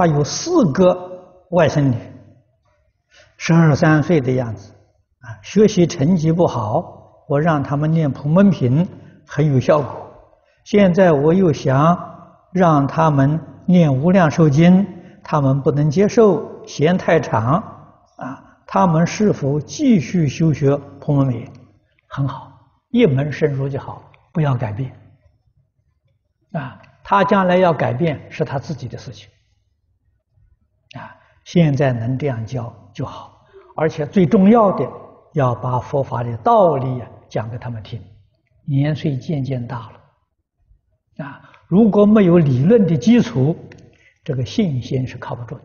他有四个外甥女，十二三岁的样子，啊，学习成绩不好，我让他们念《普门品》，很有效果。现在我又想让他们念《无量寿经》，他们不能接受，嫌太长，啊，他们是否继续修学《普门品》？很好，一门深入就好，不要改变。啊，他将来要改变是他自己的事情。啊，现在能这样教就好，而且最重要的要把佛法的道理啊讲给他们听。年岁渐渐大了，啊，如果没有理论的基础，这个信心是靠不住的。